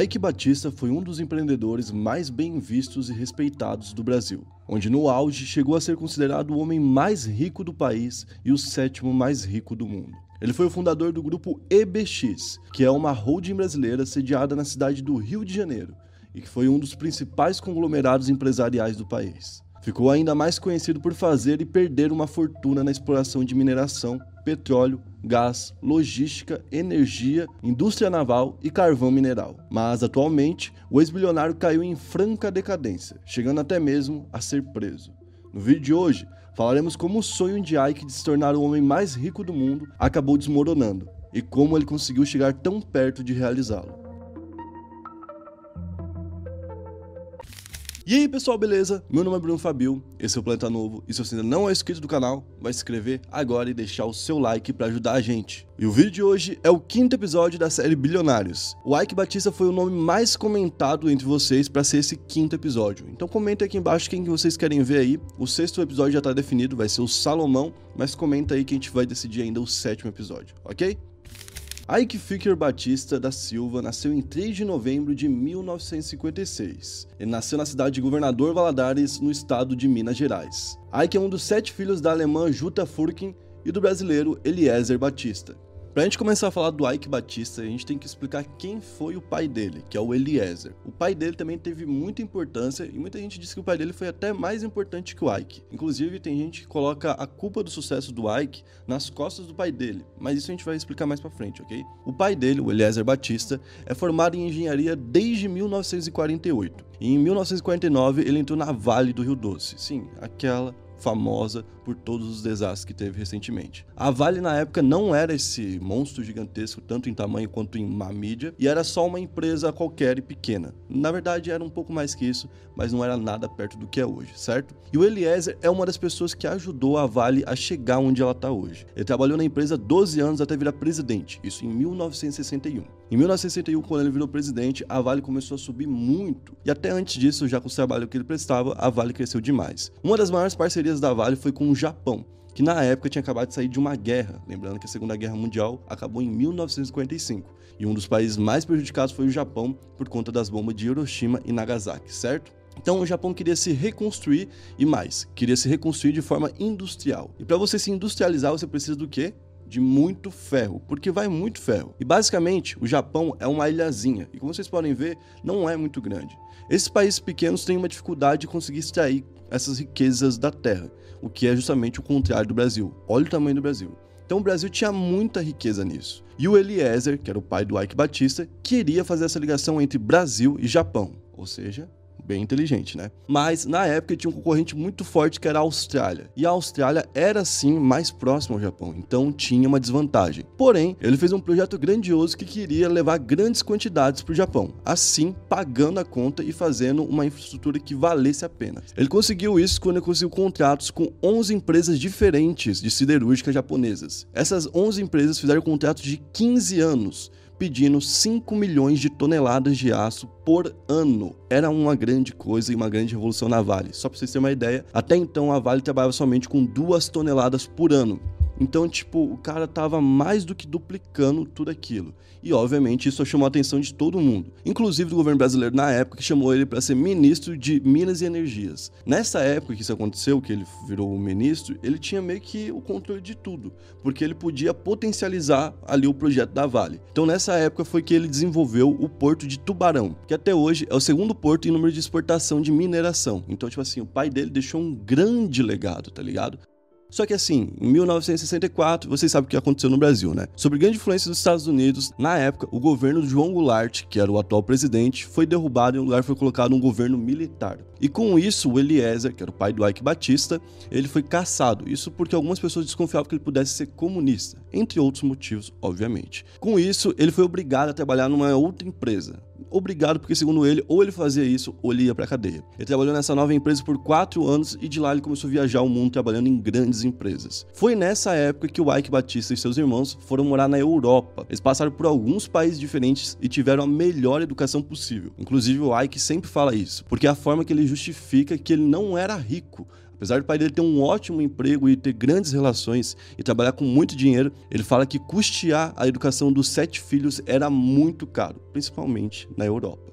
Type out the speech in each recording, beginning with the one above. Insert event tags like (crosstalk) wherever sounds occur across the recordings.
Ike Batista foi um dos empreendedores mais bem vistos e respeitados do Brasil, onde no auge chegou a ser considerado o homem mais rico do país e o sétimo mais rico do mundo. Ele foi o fundador do grupo EBX, que é uma holding brasileira sediada na cidade do Rio de Janeiro e que foi um dos principais conglomerados empresariais do país. Ficou ainda mais conhecido por fazer e perder uma fortuna na exploração de mineração, petróleo, gás, logística, energia, indústria naval e carvão mineral. Mas atualmente, o ex-bilionário caiu em franca decadência, chegando até mesmo a ser preso. No vídeo de hoje, falaremos como o sonho de Ike de se tornar o homem mais rico do mundo acabou desmoronando e como ele conseguiu chegar tão perto de realizá-lo. E aí pessoal, beleza? Meu nome é Bruno Fabio, esse é o Planeta Novo e se você ainda não é inscrito do canal, vai se inscrever agora e deixar o seu like para ajudar a gente. E o vídeo de hoje é o quinto episódio da série Bilionários. O Ike Batista foi o nome mais comentado entre vocês para ser esse quinto episódio. Então comenta aqui embaixo quem que vocês querem ver aí. O sexto episódio já tá definido, vai ser o Salomão, mas comenta aí que a gente vai decidir ainda o sétimo episódio, ok? Ike Ficker Batista da Silva nasceu em 3 de novembro de 1956. Ele nasceu na cidade de Governador Valadares, no estado de Minas Gerais. Ike é um dos sete filhos da alemã Jutta Furkin e do brasileiro Eliezer Batista. Pra gente começar a falar do Ike Batista, a gente tem que explicar quem foi o pai dele, que é o Eliezer. O pai dele também teve muita importância e muita gente diz que o pai dele foi até mais importante que o Ike. Inclusive, tem gente que coloca a culpa do sucesso do Ike nas costas do pai dele, mas isso a gente vai explicar mais pra frente, ok? O pai dele, o Eliezer Batista, é formado em engenharia desde 1948. E em 1949 ele entrou na Vale do Rio Doce. Sim, aquela famosa por todos os desastres que teve recentemente. A Vale na época não era esse monstro gigantesco tanto em tamanho quanto em má mídia e era só uma empresa qualquer e pequena. Na verdade era um pouco mais que isso, mas não era nada perto do que é hoje, certo? E o Eliezer é uma das pessoas que ajudou a Vale a chegar onde ela está hoje. Ele trabalhou na empresa 12 anos até virar presidente, isso em 1961. Em 1961, quando ele virou presidente, a Vale começou a subir muito. E até antes disso, já com o trabalho que ele prestava, a Vale cresceu demais. Uma das maiores parcerias da Vale foi com o Japão, que na época tinha acabado de sair de uma guerra. Lembrando que a Segunda Guerra Mundial acabou em 1945. E um dos países mais prejudicados foi o Japão por conta das bombas de Hiroshima e Nagasaki, certo? Então o Japão queria se reconstruir e mais, queria se reconstruir de forma industrial. E para você se industrializar, você precisa do quê? De muito ferro, porque vai muito ferro. E basicamente, o Japão é uma ilhazinha, e como vocês podem ver, não é muito grande. Esses países pequenos têm uma dificuldade de conseguir extrair essas riquezas da terra, o que é justamente o contrário do Brasil. Olha o tamanho do Brasil. Então o Brasil tinha muita riqueza nisso. E o Eliezer, que era o pai do Ike Batista, queria fazer essa ligação entre Brasil e Japão, ou seja, bem inteligente, né? Mas na época tinha um concorrente muito forte que era a Austrália. E a Austrália era sim mais próxima ao Japão, então tinha uma desvantagem. Porém, ele fez um projeto grandioso que queria levar grandes quantidades para o Japão, assim pagando a conta e fazendo uma infraestrutura que valesse a pena. Ele conseguiu isso quando ele conseguiu contratos com 11 empresas diferentes de siderúrgica japonesas. Essas 11 empresas fizeram contratos de 15 anos pedindo 5 milhões de toneladas de aço por ano. Era uma grande coisa e uma grande revolução na Vale. Só para vocês terem uma ideia, até então a Vale trabalhava somente com 2 toneladas por ano. Então, tipo, o cara tava mais do que duplicando tudo aquilo. E, obviamente, isso chamou a atenção de todo mundo, inclusive do governo brasileiro na época, que chamou ele para ser ministro de Minas e Energias. Nessa época que isso aconteceu, que ele virou o ministro, ele tinha meio que o controle de tudo, porque ele podia potencializar ali o projeto da Vale. Então, nessa época foi que ele desenvolveu o porto de Tubarão, que até hoje é o segundo porto em número de exportação de mineração. Então, tipo assim, o pai dele deixou um grande legado, tá ligado? Só que assim, em 1964, vocês sabem o que aconteceu no Brasil, né? Sob grande influência dos Estados Unidos, na época, o governo de João Goulart, que era o atual presidente, foi derrubado e o lugar foi colocado um governo militar. E com isso, o Eliezer, que era o pai do Ike Batista, ele foi caçado. Isso porque algumas pessoas desconfiavam que ele pudesse ser comunista, entre outros motivos, obviamente. Com isso, ele foi obrigado a trabalhar numa outra empresa, obrigado, porque segundo ele, ou ele fazia isso ou ele ia pra cadeia. Ele trabalhou nessa nova empresa por quatro anos e de lá ele começou a viajar o mundo trabalhando em grandes empresas. Foi nessa época que o Ike Batista e seus irmãos foram morar na Europa. Eles passaram por alguns países diferentes e tiveram a melhor educação possível. Inclusive o Ike sempre fala isso, porque é a forma que ele justifica que ele não era rico, Apesar do pai dele ter um ótimo emprego e ter grandes relações e trabalhar com muito dinheiro, ele fala que custear a educação dos sete filhos era muito caro, principalmente na Europa.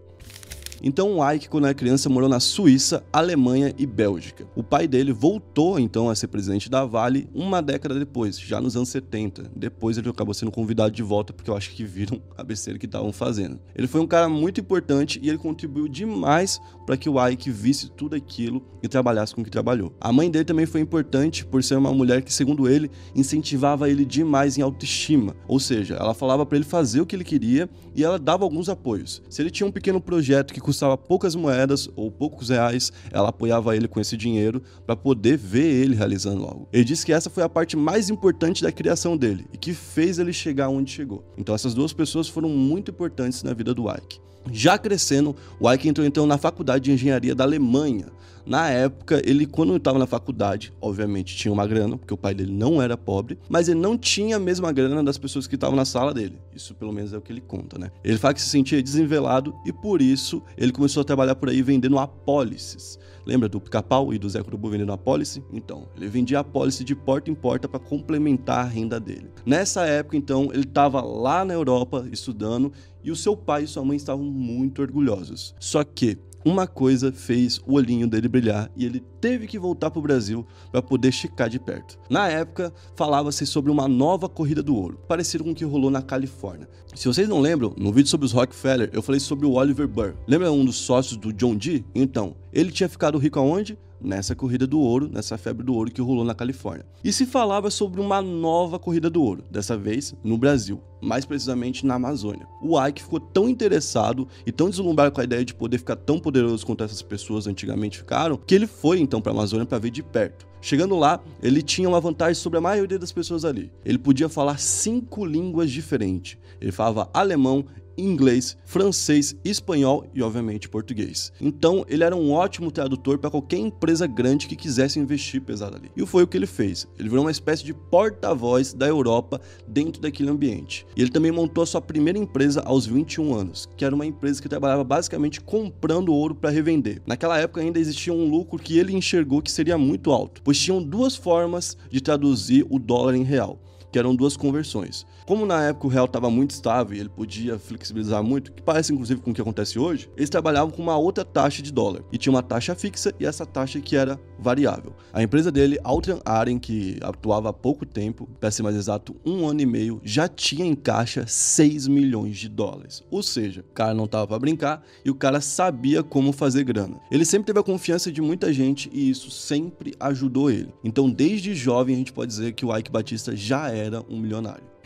Então o Ike, quando era criança, morou na Suíça, Alemanha e Bélgica. O pai dele voltou então a ser presidente da Vale uma década depois, já nos anos 70. Depois ele acabou sendo convidado de volta porque eu acho que viram a besteira que estavam fazendo. Ele foi um cara muito importante e ele contribuiu demais para que o Ike visse tudo aquilo e trabalhasse com o que trabalhou. A mãe dele também foi importante por ser uma mulher que, segundo ele, incentivava ele demais em autoestima. Ou seja, ela falava para ele fazer o que ele queria e ela dava alguns apoios. Se ele tinha um pequeno projeto que custava poucas moedas ou poucos reais, ela apoiava ele com esse dinheiro para poder ver ele realizando algo. Ele disse que essa foi a parte mais importante da criação dele e que fez ele chegar onde chegou. Então essas duas pessoas foram muito importantes na vida do Ike. Já crescendo, o Ike entrou então na faculdade de engenharia da Alemanha. Na época, ele, quando estava na faculdade, obviamente tinha uma grana, porque o pai dele não era pobre, mas ele não tinha a mesma grana das pessoas que estavam na sala dele. Isso, pelo menos, é o que ele conta, né? Ele fala que se sentia desenvelado e, por isso, ele começou a trabalhar por aí vendendo apólices. Lembra do pica-pau e do Zé Curubu vendendo apólice? Então, ele vendia apólice de porta em porta para complementar a renda dele. Nessa época, então, ele estava lá na Europa estudando e o seu pai e sua mãe estavam muito orgulhosos. Só que uma coisa fez o olhinho dele brilhar e ele teve que voltar para o Brasil para poder checar de perto. Na época, falava-se sobre uma nova corrida do ouro, parecido com o que rolou na Califórnia. Se vocês não lembram, no vídeo sobre os Rockefeller, eu falei sobre o Oliver Burr. Lembra um dos sócios do John Dee? Então, ele tinha ficado rico aonde? Nessa corrida do ouro, nessa febre do ouro que rolou na Califórnia. E se falava sobre uma nova corrida do ouro, dessa vez no Brasil, mais precisamente na Amazônia. O Ike ficou tão interessado e tão deslumbrado com a ideia de poder ficar tão poderoso quanto essas pessoas antigamente ficaram, que ele foi então para a Amazônia para ver de perto. Chegando lá, ele tinha uma vantagem sobre a maioria das pessoas ali. Ele podia falar cinco línguas diferentes. Ele falava alemão, inglês, francês, espanhol e, obviamente, português. Então, ele era um ótimo tradutor para qualquer empresa grande que quisesse investir pesado ali. E foi o que ele fez. Ele virou uma espécie de porta-voz da Europa dentro daquele ambiente. E ele também montou a sua primeira empresa aos 21 anos, que era uma empresa que trabalhava basicamente comprando ouro para revender. Naquela época ainda existia um lucro que ele enxergou que seria muito alto, pois tinham duas formas de traduzir o dólar em real que eram duas conversões. Como na época o real estava muito estável e ele podia flexibilizar muito, que parece inclusive com o que acontece hoje, eles trabalhavam com uma outra taxa de dólar. E tinha uma taxa fixa e essa taxa que era variável. A empresa dele, Altran Aren, que atuava há pouco tempo, para ser mais exato, um ano e meio, já tinha em caixa 6 milhões de dólares. Ou seja, o cara não estava para brincar e o cara sabia como fazer grana. Ele sempre teve a confiança de muita gente e isso sempre ajudou ele. Então, desde jovem, a gente pode dizer que o Ike Batista já era um milionário.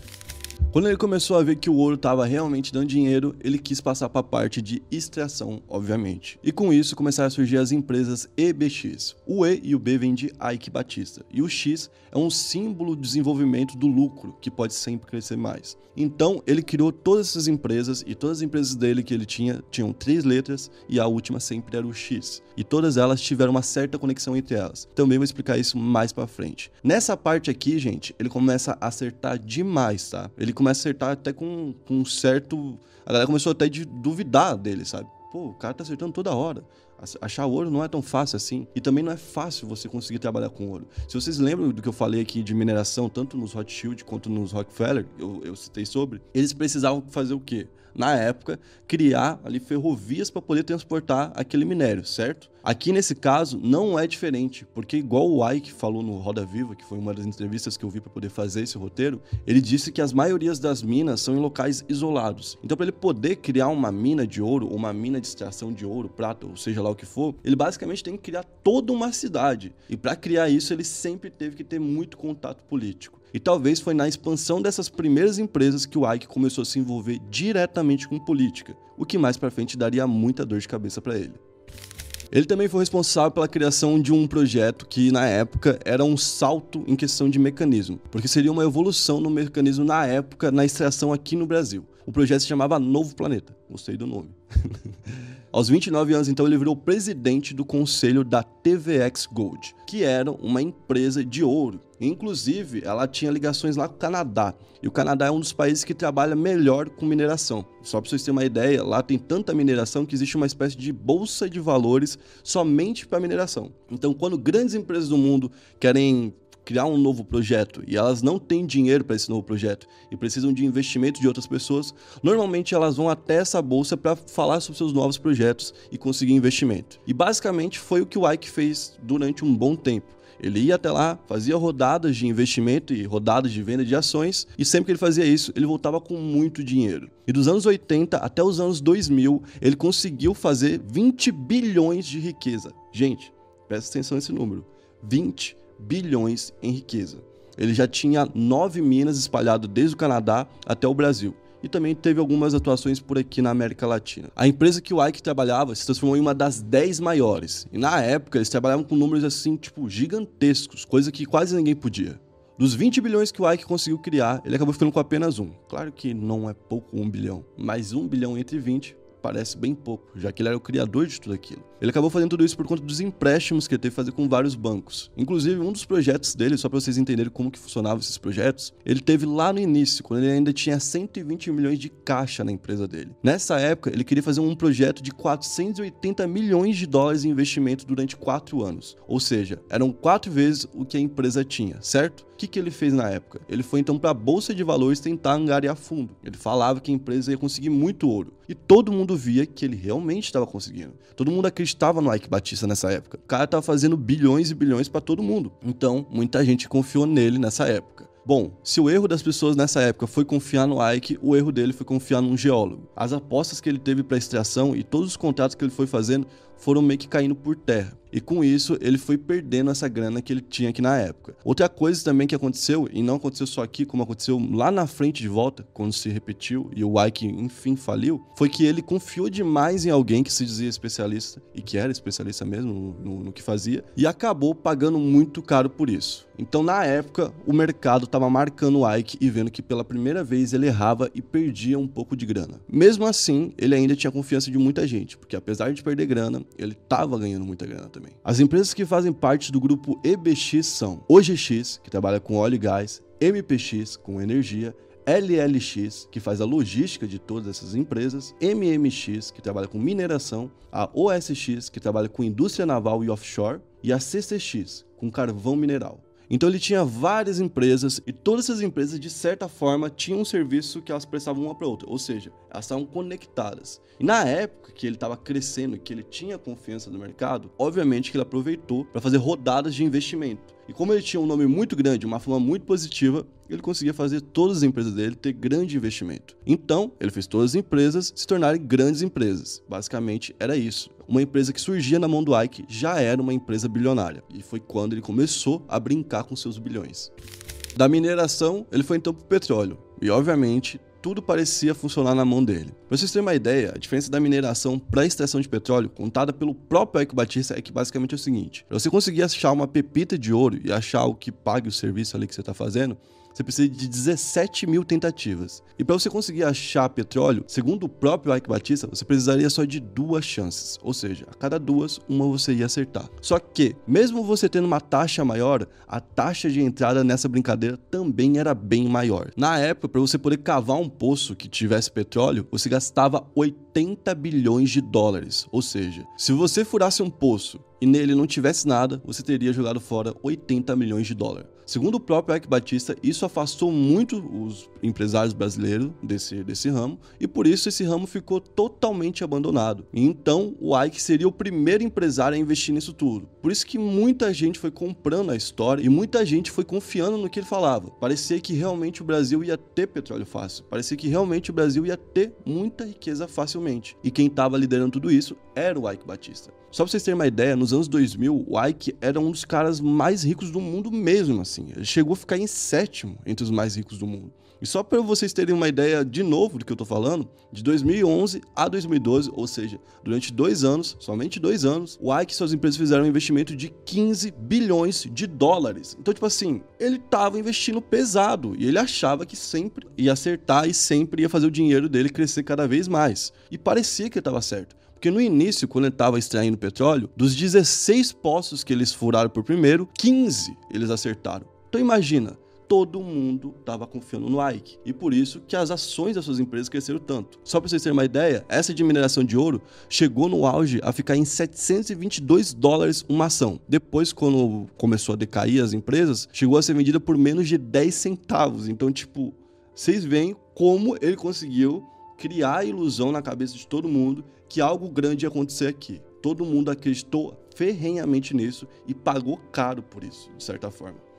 Quando ele começou a ver que o ouro estava realmente dando dinheiro, ele quis passar para a parte de extração, obviamente. E com isso começaram a surgir as empresas EBX. O E e o B vêm de Ike Batista, e o X é um símbolo de desenvolvimento do lucro, que pode sempre crescer mais. Então, ele criou todas essas empresas e todas as empresas dele que ele tinha tinham três letras e a última sempre era o X. E todas elas tiveram uma certa conexão entre elas. Também vou explicar isso mais para frente. Nessa parte aqui, gente, ele começa a acertar demais, tá? Ele começa a acertar até com, com um certo. A galera começou até de duvidar dele, sabe? Pô, o cara tá acertando toda hora. Achar ouro não é tão fácil assim. E também não é fácil você conseguir trabalhar com ouro. Se vocês lembram do que eu falei aqui de mineração, tanto nos Rothschild quanto nos Rockefeller, eu, eu citei sobre, eles precisavam fazer o quê? Na época, criar ali ferrovias para poder transportar aquele minério, certo? Aqui nesse caso não é diferente, porque igual o Ike falou no Roda Viva, que foi uma das entrevistas que eu vi para poder fazer esse roteiro, ele disse que as maiorias das minas são em locais isolados. Então para ele poder criar uma mina de ouro, ou uma mina de extração de ouro, prata, ou seja lá o que for, ele basicamente tem que criar toda uma cidade. E para criar isso ele sempre teve que ter muito contato político. E talvez foi na expansão dessas primeiras empresas que o Ike começou a se envolver diretamente com política, o que mais para frente daria muita dor de cabeça para ele. Ele também foi responsável pela criação de um projeto que, na época, era um salto em questão de mecanismo, porque seria uma evolução no mecanismo na época na extração aqui no Brasil. O projeto se chamava Novo Planeta. Gostei do nome. (laughs) Aos 29 anos, então, ele virou presidente do conselho da TVX Gold, que era uma empresa de ouro. Inclusive, ela tinha ligações lá com o Canadá. E o Canadá é um dos países que trabalha melhor com mineração. Só para vocês terem uma ideia, lá tem tanta mineração que existe uma espécie de bolsa de valores somente para mineração. Então, quando grandes empresas do mundo querem criar um novo projeto e elas não têm dinheiro para esse novo projeto e precisam de investimento de outras pessoas, normalmente elas vão até essa bolsa para falar sobre seus novos projetos e conseguir investimento. E basicamente foi o que o Ike fez durante um bom tempo. Ele ia até lá, fazia rodadas de investimento e rodadas de venda de ações, e sempre que ele fazia isso, ele voltava com muito dinheiro. E dos anos 80 até os anos 2000, ele conseguiu fazer 20 bilhões de riqueza. Gente, presta atenção nesse número: 20 bilhões em riqueza. Ele já tinha nove minas espalhadas desde o Canadá até o Brasil. E também teve algumas atuações por aqui na América Latina. A empresa que o Ike trabalhava se transformou em uma das 10 maiores. E na época eles trabalhavam com números assim, tipo, gigantescos, coisa que quase ninguém podia. Dos 20 bilhões que o Ike conseguiu criar, ele acabou ficando com apenas um. Claro que não é pouco um bilhão, mas um bilhão entre 20 parece bem pouco, já que ele era o criador de tudo aquilo. Ele acabou fazendo tudo isso por conta dos empréstimos que ele teve que fazer com vários bancos. Inclusive, um dos projetos dele, só para vocês entenderem como que funcionavam esses projetos, ele teve lá no início, quando ele ainda tinha 120 milhões de caixa na empresa dele. Nessa época, ele queria fazer um projeto de 480 milhões de dólares em investimento durante quatro anos. Ou seja, eram quatro vezes o que a empresa tinha, certo? O que, que ele fez na época? Ele foi então para a Bolsa de Valores tentar angariar fundo. Ele falava que a empresa ia conseguir muito ouro. E todo mundo via que ele realmente estava conseguindo. Todo mundo acreditava no Ike Batista nessa época. O cara estava fazendo bilhões e bilhões para todo mundo. Então, muita gente confiou nele nessa época. Bom, se o erro das pessoas nessa época foi confiar no Ike, o erro dele foi confiar num geólogo. As apostas que ele teve para extração e todos os contratos que ele foi fazendo foram meio que caindo por terra. E com isso, ele foi perdendo essa grana que ele tinha aqui na época. Outra coisa também que aconteceu, e não aconteceu só aqui, como aconteceu lá na frente de volta, quando se repetiu e o Ike enfim faliu, foi que ele confiou demais em alguém que se dizia especialista, e que era especialista mesmo no, no que fazia, e acabou pagando muito caro por isso. Então, na época, o mercado estava marcando o Ike e vendo que pela primeira vez ele errava e perdia um pouco de grana. Mesmo assim, ele ainda tinha confiança de muita gente, porque apesar de perder grana, ele estava ganhando muita grana também também. As empresas que fazem parte do grupo EBX são OGX, que trabalha com óleo e gás, MPX, com energia, LLX, que faz a logística de todas essas empresas, MMX, que trabalha com mineração, a OSX, que trabalha com indústria naval e offshore, e a CCX, com carvão mineral. Então ele tinha várias empresas e todas essas empresas, de certa forma, tinham um serviço que elas prestavam uma para outra, ou seja, elas estavam conectadas. E na época que ele estava crescendo e que ele tinha confiança no mercado, obviamente que ele aproveitou para fazer rodadas de investimento. E como ele tinha um nome muito grande, uma fama muito positiva, ele conseguia fazer todas as empresas dele ter grande investimento. Então, ele fez todas as empresas se tornarem grandes empresas. Basicamente, era isso. Uma empresa que surgia na mão do Ike já era uma empresa bilionária. E foi quando ele começou a brincar com seus bilhões. Da mineração, ele foi então para o petróleo. E, obviamente, tudo parecia funcionar na mão dele. Para vocês terem uma ideia, a diferença da mineração para a extração de petróleo, contada pelo próprio Eike Batista, é que basicamente é o seguinte: para você conseguir achar uma pepita de ouro e achar o que pague o serviço ali que você está fazendo, você precisa de 17 mil tentativas. E para você conseguir achar petróleo, segundo o próprio Ike Batista, você precisaria só de duas chances. Ou seja, a cada duas, uma você ia acertar. Só que, mesmo você tendo uma taxa maior, a taxa de entrada nessa brincadeira também era bem maior. Na época, para você poder cavar um poço que tivesse petróleo, você gastava 80 bilhões de dólares. Ou seja, se você furasse um poço e nele não tivesse nada, você teria jogado fora 80 milhões de dólares. Segundo o próprio Ike Batista, isso afastou muito os empresários brasileiros desse, desse ramo e por isso esse ramo ficou totalmente abandonado. Então o Ike seria o primeiro empresário a investir nisso tudo. Por isso que muita gente foi comprando a história e muita gente foi confiando no que ele falava. Parecia que realmente o Brasil ia ter petróleo fácil. Parecia que realmente o Brasil ia ter muita riqueza facilmente. E quem estava liderando tudo isso era o Ike Batista. Só pra vocês terem uma ideia, nos anos 2000, o Ike era um dos caras mais ricos do mundo mesmo, assim. Ele chegou a ficar em sétimo entre os mais ricos do mundo. E só para vocês terem uma ideia de novo do que eu tô falando, de 2011 a 2012, ou seja, durante dois anos, somente dois anos, o Ike e suas empresas fizeram um investimento de 15 bilhões de dólares. Então, tipo assim, ele tava investindo pesado e ele achava que sempre ia acertar e sempre ia fazer o dinheiro dele crescer cada vez mais. E parecia que ele tava certo Porque no início, quando ele estava extraindo petróleo, dos 16 poços que eles furaram por primeiro, 15 eles acertaram. Então imagina, todo mundo estava confiando no Ike. E por isso que as ações das suas empresas cresceram tanto. Só para vocês terem uma ideia, essa de mineração de ouro chegou no auge a ficar em 722 dólares uma ação. Depois, quando começou a decair as empresas, chegou a ser vendida por menos de 10 centavos. Então, tipo, vocês veem como ele conseguiu criar a ilusão na cabeça de todo mundo que algo grande ia acontecer aqui. Todo mundo acreditou ferrenhamente nisso e pagou caro por isso, de certa forma.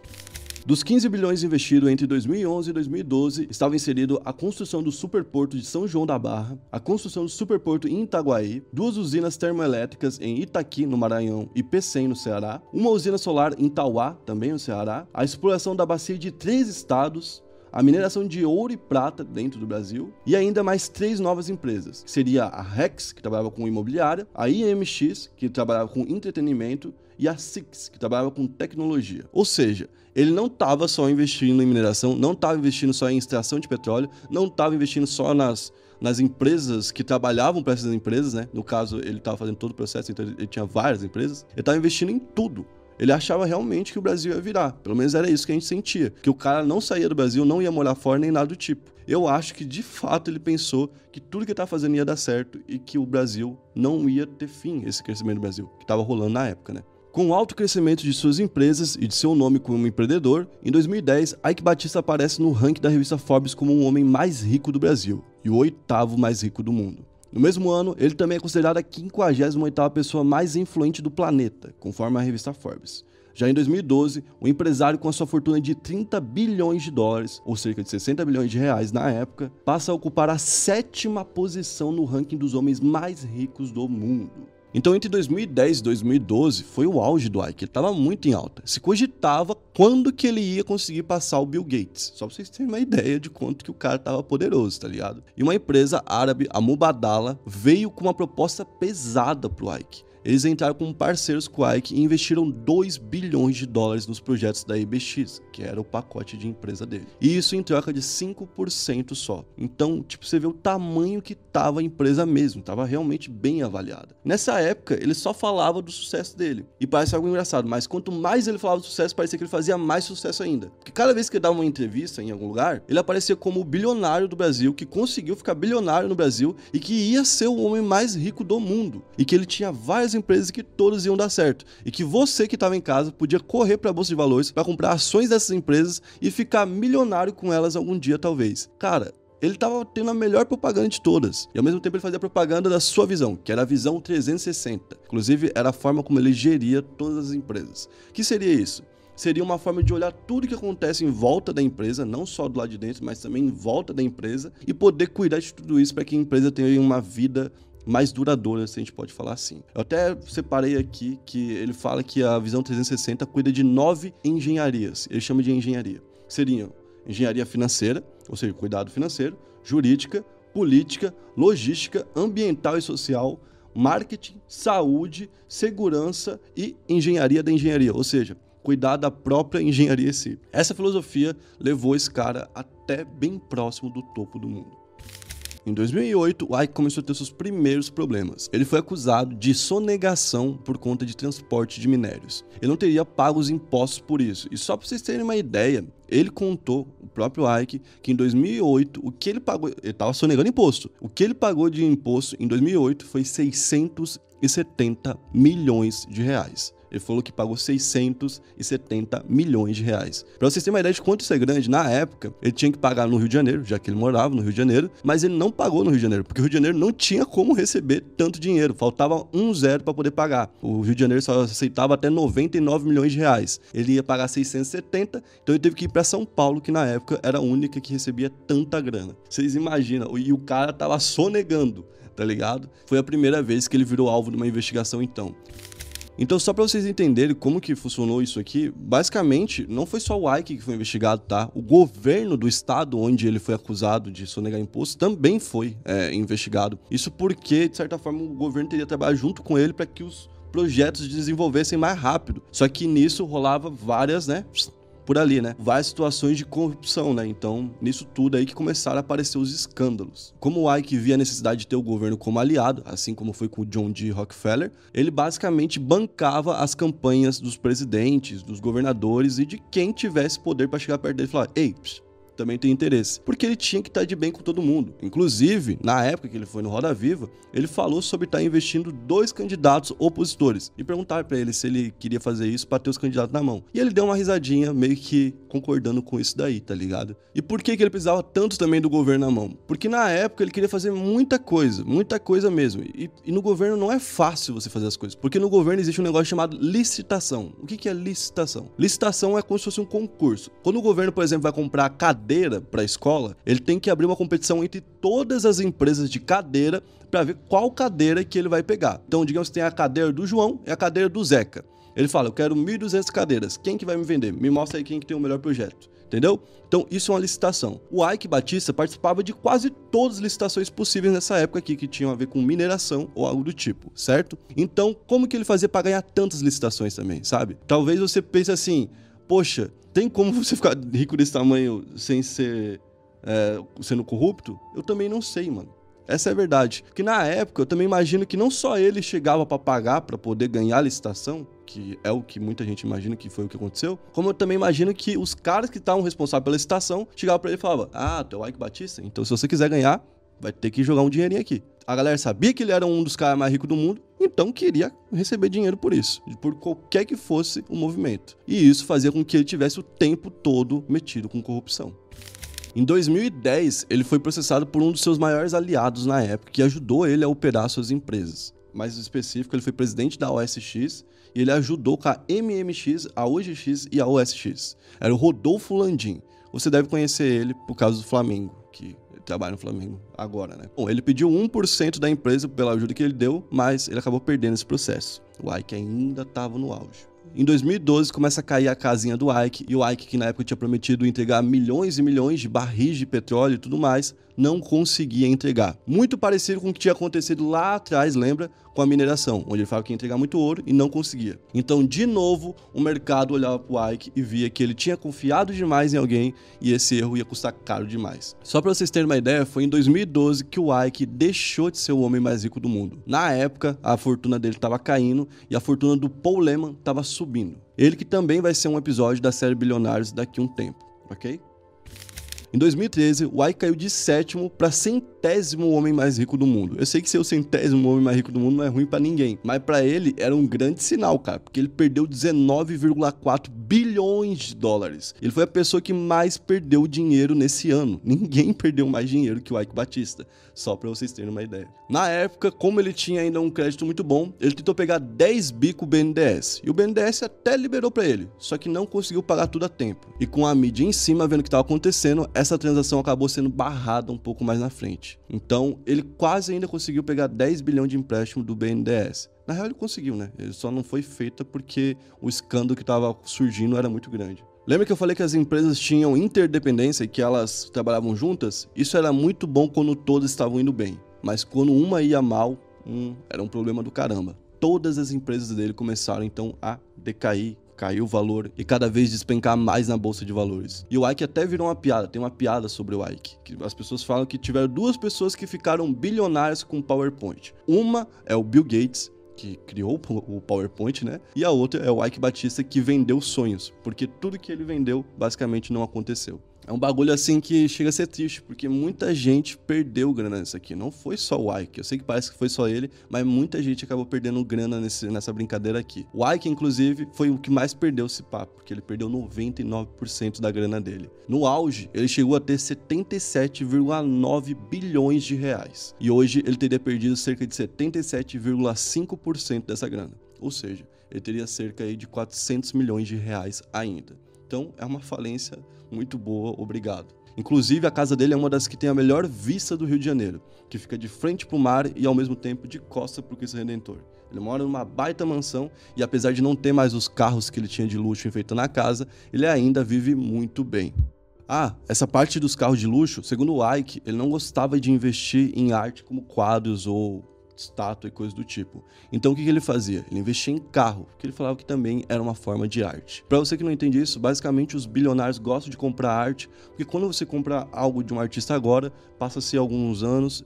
Dos 15 bilhões investidos entre 2011 e 2012, estava inserido a construção do superporto de São João da Barra, a construção do superporto em Itaguaí, duas usinas termoelétricas em Itaqui, no Maranhão, e Pecém, no Ceará, uma usina solar em Tauá, também no Ceará, a exploração da bacia de três estados, a mineração de ouro e prata dentro do Brasil e ainda mais três novas empresas. Seria a Rex, que trabalhava com imobiliária, a IMX, que trabalhava com entretenimento, e a Six, que trabalhava com tecnologia. Ou seja, ele não estava só investindo em mineração, não estava investindo só em extração de petróleo, não estava investindo só nas, nas empresas que trabalhavam para essas empresas, né? No caso, ele estava fazendo todo o processo, então ele tinha várias empresas. Ele estava investindo em tudo. Ele achava realmente que o Brasil ia virar. Pelo menos era isso que a gente sentia. Que o cara não saía do Brasil, não ia morar fora nem nada do tipo. Eu acho que de fato ele pensou que tudo que ele estava fazendo ia dar certo e que o Brasil não ia ter fim, esse crescimento do Brasil, que estava rolando na época, né? Com o alto crescimento de suas empresas e de seu nome como empreendedor, em 2010, Ike Batista aparece no ranking da revista Forbes como o homem mais rico do Brasil e o oitavo mais rico do mundo. No mesmo ano, ele também é considerado a 58ª pessoa mais influente do planeta, conforme a revista Forbes. Já em 2012, o empresário com a sua fortuna de 30 bilhões de dólares, ou cerca de 60 bilhões de reais na época, passa a ocupar a sétima posição no ranking dos homens mais ricos do mundo. Então, entre 2010 e 2012 foi o auge do Ike, ele estava muito em alta. Se cogitava quando que ele ia conseguir passar o Bill Gates. Só para vocês terem uma ideia de quanto que o cara estava poderoso, tá ligado? E uma empresa árabe, a Mubadala, veio com uma proposta pesada pro Ike. Eles entraram como parceiros com a Ike e investiram 2 bilhões de dólares nos projetos da IBX, que era o pacote de empresa dele. E isso em troca de 5% só. Então, tipo, você vê o tamanho que tava a empresa mesmo, tava realmente bem avaliada. Nessa época, ele só falava do sucesso dele. E parece algo engraçado, mas quanto mais ele falava do sucesso, parecia que ele fazia mais sucesso ainda. Porque cada vez que ele dava uma entrevista em algum lugar, ele aparecia como o bilionário do Brasil, que conseguiu ficar bilionário no Brasil e que ia ser o homem mais rico do mundo. E que ele tinha várias empresas que todas iam dar certo e que você que estava em casa podia correr para a bolsa de valores para comprar ações dessas empresas e ficar milionário com elas algum dia talvez. Cara, ele estava tendo a melhor propaganda de todas. E ao mesmo tempo ele fazia propaganda da sua visão, que era a visão 360. Inclusive, era a forma como ele geria todas as empresas. que seria isso? Seria uma forma de olhar tudo que acontece em volta da empresa, não só do lado de dentro, mas também em volta da empresa, e poder cuidar de tudo isso para que a empresa tenha uma vida mais duradoura, se a gente pode falar assim. Eu até separei aqui que ele fala que a visão 360 cuida de nove engenharias. Ele chama de engenharia. Seriam engenharia financeira, ou seja, cuidado financeiro, jurídica, política, logística, ambiental e social, marketing, saúde, segurança e engenharia da engenharia, ou seja, cuidar da própria engenharia em si. Essa filosofia levou esse cara até bem próximo do topo do mundo. Em 2008, o Ike começou a ter seus primeiros problemas. Ele foi acusado de sonegação por conta de transporte de minérios. Ele não teria pago os impostos por isso. E só para vocês terem uma ideia, ele contou, o próprio Ike, que em 2008, o que ele pagou, ele estava sonegando imposto. O que ele pagou de imposto em 2008 foi 670 milhões de reais. Ele falou que pagou 670 milhões de reais. Para vocês terem uma ideia de quanto isso é grande, na época, ele tinha que pagar no Rio de Janeiro, já que ele morava no Rio de Janeiro, mas ele não pagou no Rio de Janeiro, porque o Rio de Janeiro não tinha como receber tanto dinheiro, faltava um zero para poder pagar. O Rio de Janeiro só aceitava até 99 milhões de reais. Ele ia pagar 670, então ele teve que ir para São Paulo, que na época era a única que recebia tanta grana. Vocês imaginam, e o cara tava sonegando, tá ligado? Foi a primeira vez que ele virou alvo de uma investigação então. Então, só para vocês entenderem como que funcionou isso aqui, basicamente, não foi só o Ike que foi investigado, tá? O governo do estado onde ele foi acusado de sonegar imposto também foi é, investigado. Isso porque, de certa forma, o governo teria trabalhado junto com ele para que os projetos desenvolvessem mais rápido. Só que nisso rolava várias, né? Por ali, né? Várias situações de corrupção, né? Então, nisso tudo aí que começaram a aparecer os escândalos. Como o Ike via a necessidade de ter o governo como aliado, assim como foi com o John D. Rockefeller, ele basicamente bancava as campanhas dos presidentes, dos governadores e de quem tivesse poder para chegar perto dele e falar: "Ei, psh, também tem interesse. Porque ele tinha que estar de bem com todo mundo. Inclusive, na época que ele foi no Roda Viva, ele falou sobre estar investindo dois candidatos opositores e perguntar para ele se ele queria fazer isso para ter os candidatos na mão. E ele deu uma risadinha, meio que concordando com isso daí, tá ligado? E por que, que ele precisava tanto também do governo na mão? Porque na época ele queria fazer muita coisa, muita coisa mesmo. E, e no governo não é fácil você fazer as coisas, porque no governo existe um negócio chamado licitação. O que, que é licitação? Licitação é como se fosse um concurso. Quando o governo, por exemplo, vai comprar cadeira para a escola, ele tem que abrir uma competição entre todas as empresas de cadeira para ver qual cadeira que ele vai pegar. Então, digamos que tem a cadeira do João e a cadeira do Zeca. Ele fala, eu quero 1.200 cadeiras. Quem que vai me vender? Me mostra aí quem que tem o melhor projeto. Entendeu? Então, isso é uma licitação. O Ike Batista participava de quase todas as licitações possíveis nessa época aqui, que tinham a ver com mineração ou algo do tipo, certo? Então, como que ele fazia para ganhar tantas licitações também, sabe? Talvez você pense assim, poxa, tem como você ficar rico desse tamanho sem ser é, sendo corrupto? Eu também não sei, mano. Essa é a verdade. Que na época eu também imagino que não só ele chegava para pagar para poder ganhar a licitação, que é o que muita gente imagina que foi o que aconteceu, como eu também imagino que os caras que estavam responsáveis pela licitação chegavam para ele e falavam: Ah, tu é o Ike Batista? Então se você quiser ganhar, vai ter que jogar um dinheirinho aqui. A galera sabia que ele era um dos caras mais ricos do mundo, então queria receber dinheiro por isso, por qualquer que fosse o movimento. E isso fazia com que ele tivesse o tempo todo metido com corrupção. Em 2010, ele foi processado por um dos seus maiores aliados na época, que ajudou ele a operar suas empresas. Mais específico, ele foi presidente da OSX e ele ajudou com a MMX, a OGX e a OSX. Era o Rodolfo Landim. Você deve conhecer ele por causa do Flamengo, que trabalha no Flamengo agora, né? Bom, ele pediu 1% da empresa pela ajuda que ele deu, mas ele acabou perdendo esse processo. O Ike ainda estava no auge. Em 2012 começa a cair a casinha do Ike, e o Ike, que na época tinha prometido entregar milhões e milhões de barris de petróleo e tudo mais, não conseguia entregar. Muito parecido com o que tinha acontecido lá atrás, lembra? Com a mineração, onde ele falava que ia entregar muito ouro e não conseguia. Então, de novo, o mercado olhava para o Ike e via que ele tinha confiado demais em alguém e esse erro ia custar caro demais. Só para vocês terem uma ideia, foi em 2012 que o Ike deixou de ser o homem mais rico do mundo. Na época, a fortuna dele estava caindo e a fortuna do Paul Lehman estava subindo. Ele que também vai ser um episódio da série Bilionários daqui a um tempo, ok? Em 2013, o Ike caiu de sétimo para centésimo homem mais rico do mundo. Eu sei que ser o centésimo homem mais rico do mundo não é ruim para ninguém, mas para ele era um grande sinal, cara, porque ele perdeu 19,4 bilhões de dólares. Ele foi a pessoa que mais perdeu dinheiro nesse ano. Ninguém (laughs) perdeu mais dinheiro que o Ike Batista, só para vocês terem uma ideia. Na época, como ele tinha ainda um crédito muito bom, ele tentou pegar 10 bi com o BNDES. E o BNDES até liberou para ele, só que não conseguiu pagar tudo a tempo. E com a mídia em cima vendo o que estava acontecendo, essa transação acabou sendo barrada um pouco mais na frente. Então, ele quase ainda conseguiu pegar 10 bilhões de empréstimo do BNDES. Na real, ele conseguiu, né? Ele só não foi feita porque o escândalo que estava surgindo era muito grande. Lembra que eu falei que as empresas tinham interdependência e que elas trabalhavam juntas? Isso era muito bom quando todas estavam indo bem. Mas quando uma ia mal, era um problema do caramba. Todas as empresas dele começaram então a decair, caiu o valor e cada vez despencar mais na bolsa de valores. E o Ike até virou uma piada, tem uma piada sobre o Ike, que as pessoas falam que tiveram duas pessoas que ficaram bilionárias com PowerPoint. Uma é o Bill Gates, que criou o PowerPoint, né? E a outra é o Ike Batista que vendeu sonhos, porque tudo que ele vendeu basicamente não aconteceu. É um bagulho assim que chega a ser triste, porque muita gente perdeu grana nisso aqui. Não foi só o Ike. Eu sei que parece que foi só ele, mas muita gente acabou perdendo grana nesse, nessa brincadeira aqui. O Ike, inclusive, foi o que mais perdeu esse papo, porque ele perdeu 99% da grana dele. No auge, ele chegou a ter 77,9 bilhões de reais. E hoje ele teria perdido cerca de 77,5% dessa grana. Ou seja, ele teria cerca de 400 milhões de reais ainda. Então é uma falência muito boa, obrigado. Inclusive, a casa dele é uma das que tem a melhor vista do Rio de Janeiro, que fica de frente para o mar e ao mesmo tempo de costa para o Cristo Redentor. Ele mora numa baita mansão e apesar de não ter mais os carros que ele tinha de luxo enfeitando a casa, ele ainda vive muito bem. Ah, essa parte dos carros de luxo, segundo o Ike, ele não gostava de investir em arte como quadros ou estátua e coisas do tipo. Então o que, que ele fazia? Ele investia em carro, que ele falava que também era uma forma de arte. Para você que não entende isso, basicamente os bilionários gostam de comprar arte, porque quando você compra algo de um artista agora, passa-se alguns anos,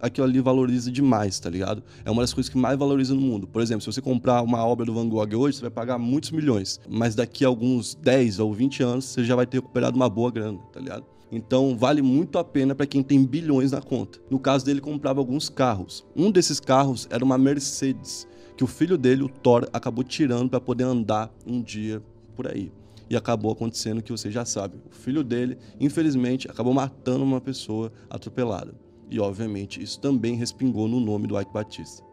aquilo ali valoriza demais, tá ligado? É uma das coisas que mais valoriza no mundo. Por exemplo, se você comprar uma obra do Van Gogh hoje, você vai pagar muitos milhões, mas daqui a alguns 10 ou 20 anos, você já vai ter recuperado uma boa grana, tá ligado? Então vale muito a pena para quem tem bilhões na conta. No caso dele, comprava alguns carros. Um desses carros era uma Mercedes, que o filho dele, o Thor, acabou tirando para poder andar um dia por aí. E acabou acontecendo que você já sabe. O filho dele, infelizmente, acabou matando uma pessoa atropelada. E obviamente isso também respingou no nome do Ike Batista.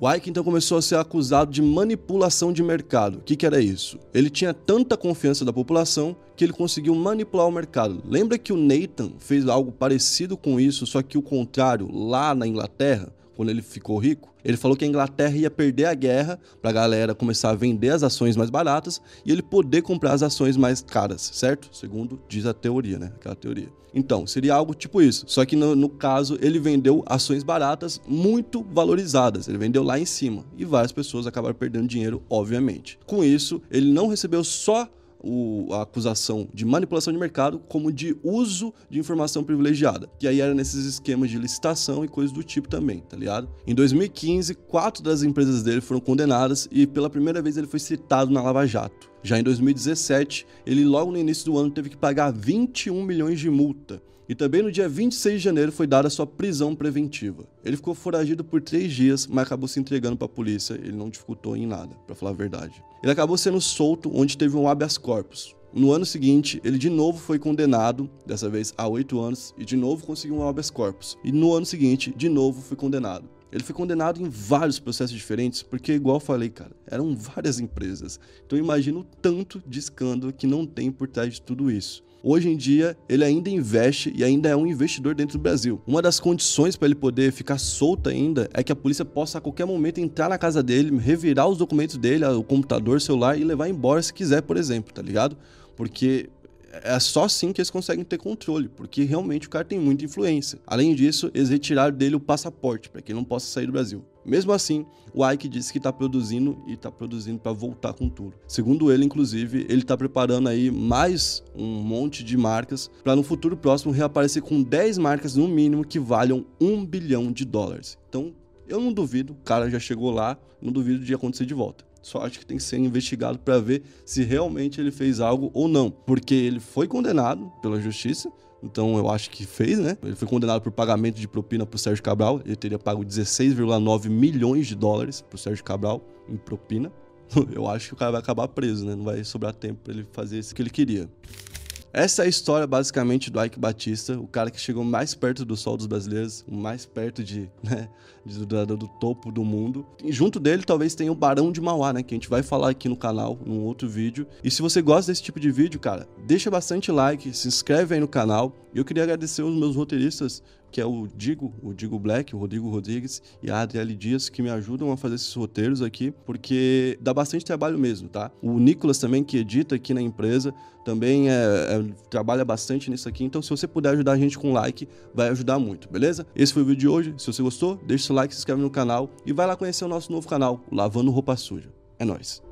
O Ike então começou a ser acusado de manipulação de mercado. O que, que, era isso? Ele tinha tanta confiança da população que ele conseguiu manipular o mercado. Lembra que o Nathan fez algo parecido com isso, só que o contrário, lá na Inglaterra? quando ele ficou rico, ele falou que a Inglaterra ia perder a guerra para a galera começar a vender as ações mais baratas e ele poder comprar as ações mais caras, certo? Segundo diz a teoria, né? Aquela teoria. Então, seria algo tipo isso. Só que no, no caso, ele vendeu ações baratas muito valorizadas. Ele vendeu lá em cima. E várias pessoas acabaram perdendo dinheiro, obviamente. Com isso, ele não recebeu só o, a acusação de manipulação de mercado como de uso de informação privilegiada. Que aí era nesses esquemas de licitação e coisas do tipo também, tá ligado? Em 2015, quatro das empresas dele foram condenadas e pela primeira vez ele foi citado na Lava Jato. Já em 2017, ele logo no início do ano teve que pagar 21 milhões de multa e também no dia 26 de janeiro foi dada sua prisão preventiva. Ele ficou foragido por três dias, mas acabou se entregando para a polícia. Ele não dificultou em nada, para falar a verdade. Ele acabou sendo solto, onde teve um habeas corpus. No ano seguinte, ele de novo foi condenado, dessa vez a oito anos, e de novo conseguiu um habeas corpus. E no ano seguinte, de novo foi condenado. Ele foi condenado em vários processos diferentes, porque, igual eu falei, cara, eram várias empresas. Então imagina o tanto de escândalo que não tem por trás de tudo isso. Hoje em dia, ele ainda investe e ainda é um investidor dentro do Brasil. Uma das condições para ele poder ficar solto ainda é que a polícia possa a qualquer momento entrar na casa dele, revirar os documentos dele, o computador, celular e levar embora se quiser, por exemplo, tá ligado? Porque é só assim que eles conseguem ter controle, porque realmente o cara tem muita influência. Além disso, eles retiraram dele o passaporte para que ele não possa sair do Brasil. Mesmo assim, o Ike disse que está produzindo e está produzindo para voltar com tudo. Segundo ele, inclusive, ele está preparando aí mais um monte de marcas para no futuro próximo reaparecer com 10 marcas no mínimo que valham um bilhão de dólares. Então, eu não duvido, o cara já chegou lá, não duvido de acontecer de volta. Só acho que tem que ser investigado para ver se realmente ele fez algo ou não, porque ele foi condenado pela justiça, então eu acho que fez, né? Ele foi condenado por pagamento de propina pro Sérgio Cabral. Ele teria pago 16,9 milhões de dólares pro Sérgio Cabral em propina. (laughs) Eu acho que o cara vai acabar preso, né? Não vai sobrar tempo para ele fazer isso que ele queria. Essa é a história basicamente do Ike Batista, o cara que chegou mais perto do sol dos brasileiros, mais perto de, (laughs) né, de, do, do, topo do mundo. E junto dele talvez tenha o Barão de Mauá, né, que a gente vai falar aqui no canal, num outro vídeo. E se você gosta desse tipo de vídeo, cara, deixa bastante like, se inscreve aí no canal. E eu queria agradecer os meus roteiristas que é o Digo, o Digo Black, o Rodrigo Rodrigues e a Adriele Dias, que me ajudam a fazer esses roteiros aqui, porque dá bastante trabalho mesmo, tá? O Nicolas também, que edita aqui na empresa, também é, é, trabalha bastante nisso aqui. Então, se você puder ajudar a gente com like, vai ajudar muito, beleza? Esse foi o vídeo de hoje. Se você gostou, deixa seu like, se inscreve no canal e vai lá conhecer o nosso novo canal, Lavando Roupa Suja. É nóis!